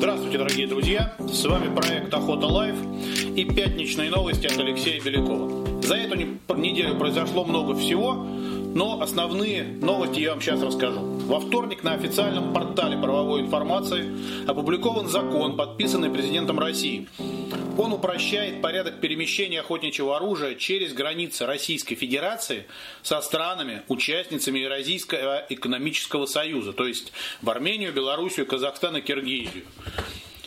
Здравствуйте, дорогие друзья! С вами проект Охота Life и пятничные новости от Алексея Белякова. За эту неделю произошло много всего, но основные новости я вам сейчас расскажу. Во вторник на официальном портале правовой информации опубликован закон, подписанный президентом России. Он упрощает порядок перемещения охотничьего оружия через границы Российской Федерации со странами, участницами Евразийского экономического союза, то есть в Армению, Белоруссию, Казахстан и Киргизию.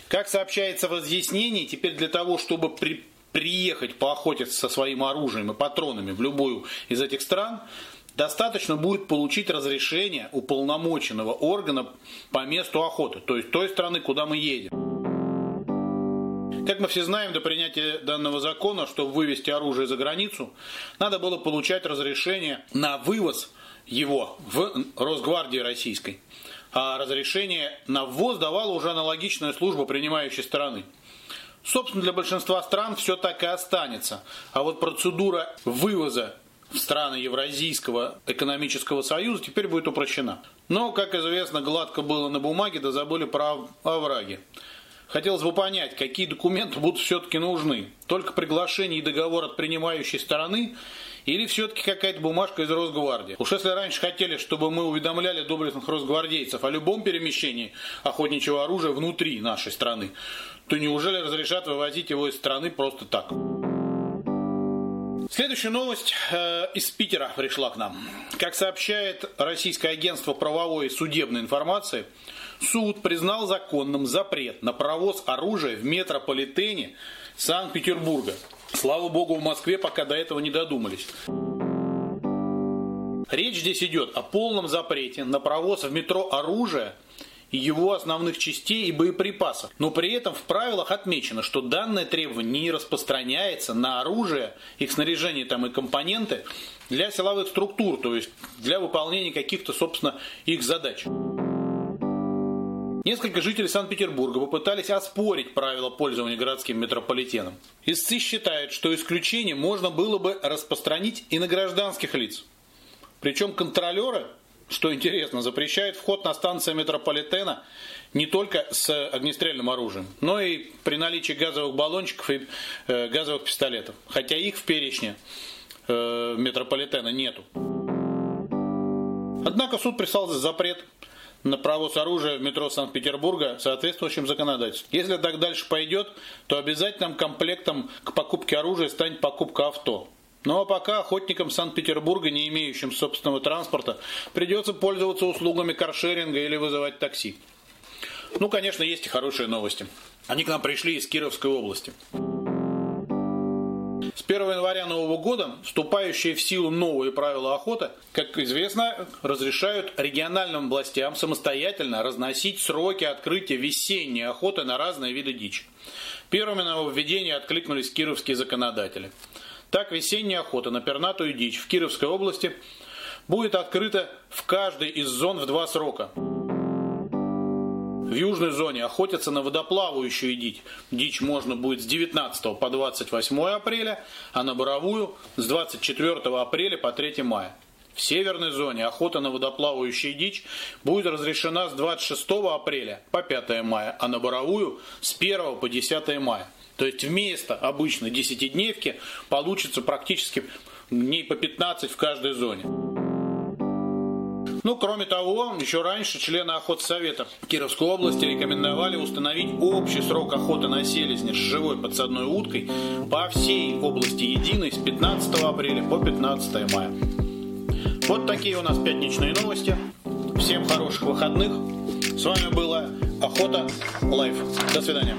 Как сообщается в разъяснении, теперь для того, чтобы при, приехать поохотиться со своим оружием и патронами в любую из этих стран, достаточно будет получить разрешение уполномоченного органа по месту охоты, то есть той страны, куда мы едем. Как мы все знаем, до принятия данного закона, чтобы вывести оружие за границу, надо было получать разрешение на вывоз его в Росгвардии Российской. А разрешение на ввоз давала уже аналогичная служба принимающей стороны. Собственно, для большинства стран все так и останется. А вот процедура вывоза в страны Евразийского экономического союза теперь будет упрощена. Но, как известно, гладко было на бумаге, да забыли про овраги. Хотелось бы понять, какие документы будут все-таки нужны. Только приглашение и договор от принимающей стороны или все-таки какая-то бумажка из Росгвардии? Уж если раньше хотели, чтобы мы уведомляли доблестных росгвардейцев о любом перемещении охотничьего оружия внутри нашей страны, то неужели разрешат вывозить его из страны просто так? Следующая новость э, из Питера пришла к нам. Как сообщает российское агентство правовой и судебной информации, суд признал законным запрет на провоз оружия в метрополитене Санкт-Петербурга. Слава богу, в Москве пока до этого не додумались. Речь здесь идет о полном запрете на провоз в метро оружия его основных частей и боеприпасов. Но при этом в правилах отмечено, что данное требование не распространяется на оружие, их снаряжение там и компоненты для силовых структур, то есть для выполнения каких-то, собственно, их задач. Несколько жителей Санкт-Петербурга попытались оспорить правила пользования городским метрополитеном. Истцы считают, что исключение можно было бы распространить и на гражданских лиц. Причем контролеры что интересно, запрещает вход на станции метрополитена не только с огнестрельным оружием, но и при наличии газовых баллончиков и э, газовых пистолетов. Хотя их в перечне э, метрополитена нету. Однако суд прислал запрет на провоз оружия в метро Санкт-Петербурга соответствующим законодательством. Если так дальше пойдет, то обязательным комплектом к покупке оружия станет покупка авто. Ну а пока охотникам Санкт-Петербурга, не имеющим собственного транспорта, придется пользоваться услугами каршеринга или вызывать такси. Ну, конечно, есть и хорошие новости. Они к нам пришли из Кировской области. С 1 января нового года вступающие в силу новые правила охоты, как известно, разрешают региональным властям самостоятельно разносить сроки открытия весенней охоты на разные виды дичи. Первыми на нововведение откликнулись кировские законодатели – так, весенняя охота на пернатую дичь в Кировской области будет открыта в каждой из зон в два срока. В южной зоне охотятся на водоплавающую дичь. Дичь можно будет с 19 по 28 апреля, а на боровую с 24 апреля по 3 мая. В северной зоне охота на водоплавающую дичь будет разрешена с 26 апреля по 5 мая, а на боровую с 1 по 10 мая. То есть вместо обычной десятидневки получится практически дней по 15 в каждой зоне. Ну, кроме того, еще раньше члены охотсовета Кировской области рекомендовали установить общий срок охоты на селезня с живой подсадной уткой по всей области единой с 15 апреля по 15 мая. Вот такие у нас пятничные новости. Всем хороших выходных. С вами была Охота Лайф. До свидания.